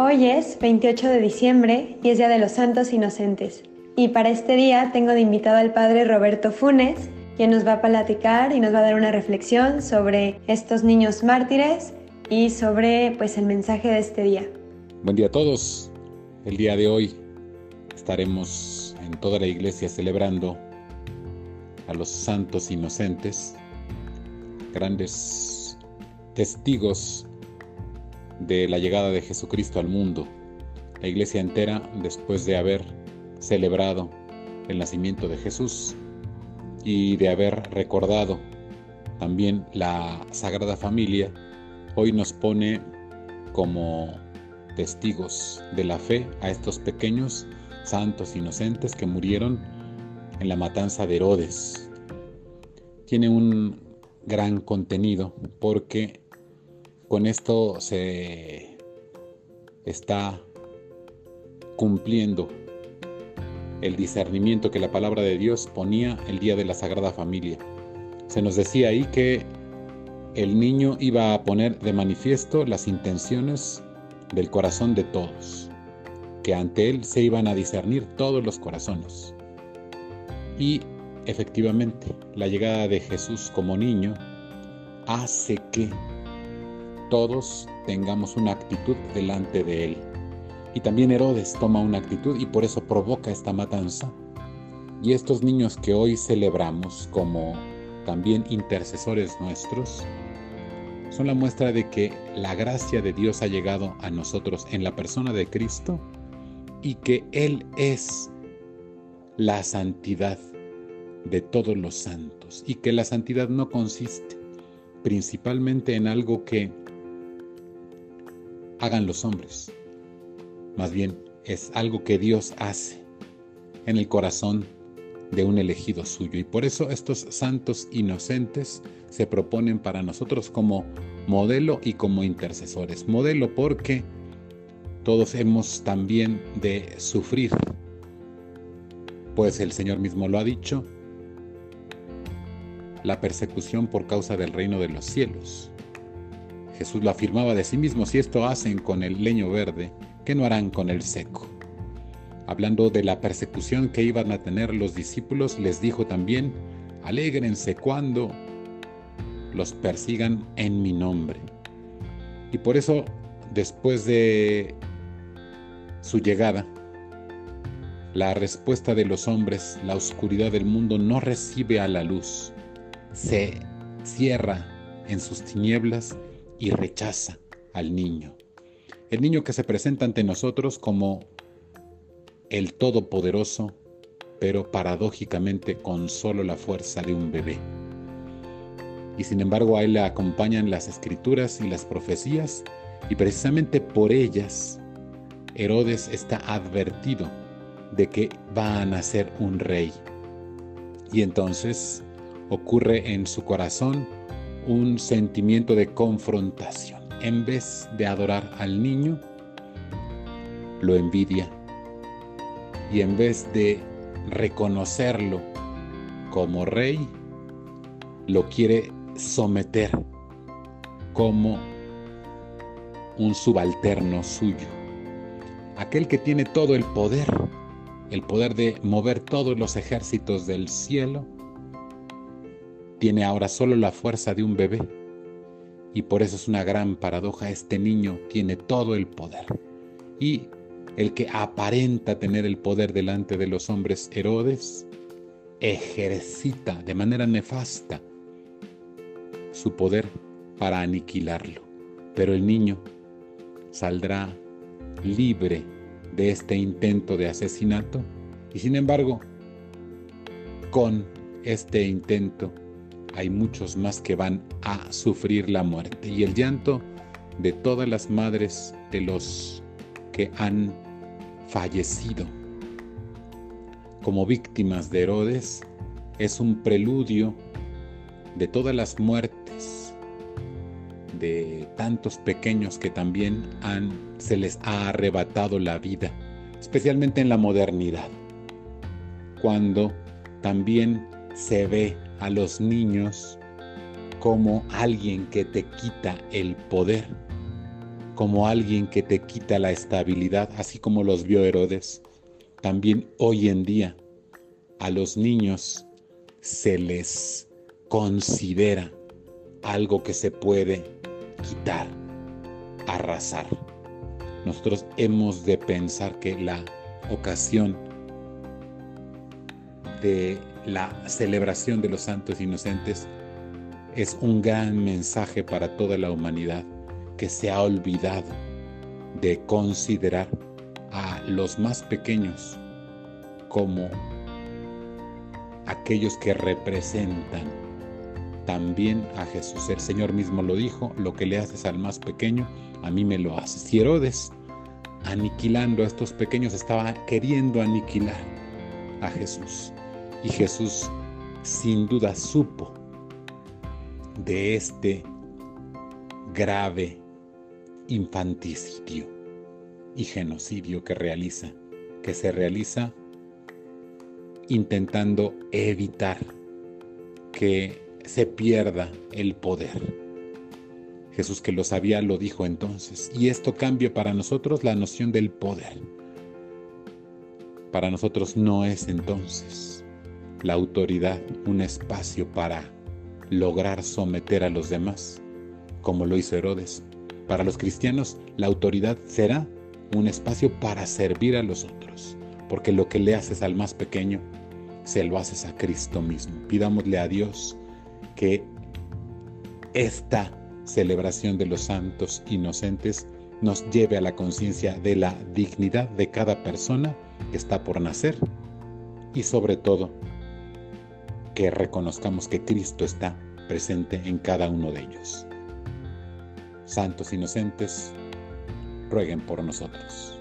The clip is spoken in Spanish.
Hoy es 28 de diciembre y es Día de los Santos Inocentes. Y para este día tengo de invitado al Padre Roberto Funes, quien nos va a platicar y nos va a dar una reflexión sobre estos niños mártires y sobre pues el mensaje de este día. Buen día a todos. El día de hoy estaremos en toda la iglesia celebrando a los santos inocentes, grandes testigos de la llegada de Jesucristo al mundo. La iglesia entera, después de haber celebrado el nacimiento de Jesús y de haber recordado también la Sagrada Familia, hoy nos pone como testigos de la fe a estos pequeños santos inocentes que murieron en la matanza de Herodes. Tiene un gran contenido porque con esto se está cumpliendo el discernimiento que la palabra de Dios ponía el día de la Sagrada Familia. Se nos decía ahí que el niño iba a poner de manifiesto las intenciones del corazón de todos, que ante él se iban a discernir todos los corazones. Y efectivamente, la llegada de Jesús como niño hace que todos tengamos una actitud delante de Él. Y también Herodes toma una actitud y por eso provoca esta matanza. Y estos niños que hoy celebramos como también intercesores nuestros, son la muestra de que la gracia de Dios ha llegado a nosotros en la persona de Cristo y que Él es la santidad de todos los santos y que la santidad no consiste principalmente en algo que hagan los hombres. Más bien es algo que Dios hace en el corazón de un elegido suyo. Y por eso estos santos inocentes se proponen para nosotros como modelo y como intercesores. Modelo porque todos hemos también de sufrir, pues el Señor mismo lo ha dicho, la persecución por causa del reino de los cielos. Jesús lo afirmaba de sí mismo, si esto hacen con el leño verde, ¿qué no harán con el seco? Hablando de la persecución que iban a tener los discípulos, les dijo también, alégrense cuando los persigan en mi nombre. Y por eso, después de su llegada, la respuesta de los hombres, la oscuridad del mundo no recibe a la luz, se cierra en sus tinieblas y rechaza al niño. El niño que se presenta ante nosotros como el Todopoderoso, pero paradójicamente con solo la fuerza de un bebé. Y sin embargo a él le acompañan las escrituras y las profecías, y precisamente por ellas Herodes está advertido de que va a nacer un rey. Y entonces ocurre en su corazón un sentimiento de confrontación. En vez de adorar al niño, lo envidia. Y en vez de reconocerlo como rey, lo quiere someter como un subalterno suyo. Aquel que tiene todo el poder, el poder de mover todos los ejércitos del cielo, tiene ahora solo la fuerza de un bebé. Y por eso es una gran paradoja, este niño tiene todo el poder. Y el que aparenta tener el poder delante de los hombres Herodes, ejercita de manera nefasta su poder para aniquilarlo. Pero el niño saldrá libre de este intento de asesinato y sin embargo, con este intento hay muchos más que van a sufrir la muerte. Y el llanto de todas las madres de los que han fallecido como víctimas de Herodes es un preludio de todas las muertes de tantos pequeños que también han, se les ha arrebatado la vida, especialmente en la modernidad, cuando también se ve a los niños como alguien que te quita el poder, como alguien que te quita la estabilidad, así como los vio Herodes. También hoy en día a los niños se les considera algo que se puede quitar, arrasar. Nosotros hemos de pensar que la ocasión de la celebración de los santos inocentes es un gran mensaje para toda la humanidad que se ha olvidado de considerar a los más pequeños como aquellos que representan también a Jesús. El Señor mismo lo dijo, lo que le haces al más pequeño, a mí me lo haces. Y Herodes, aniquilando a estos pequeños, estaba queriendo aniquilar a Jesús. Y Jesús sin duda supo de este grave infanticidio y genocidio que realiza, que se realiza intentando evitar que se pierda el poder. Jesús que lo sabía lo dijo entonces, y esto cambia para nosotros la noción del poder. Para nosotros no es entonces la autoridad un espacio para lograr someter a los demás, como lo hizo Herodes, para los cristianos, la autoridad será un espacio para servir a los otros, porque lo que le haces al más pequeño, se lo haces a Cristo mismo. Pidámosle a Dios que esta celebración de los santos inocentes nos lleve a la conciencia de la dignidad de cada persona que está por nacer y sobre todo que reconozcamos que Cristo está presente en cada uno de ellos santos inocentes, rueguen por nosotros.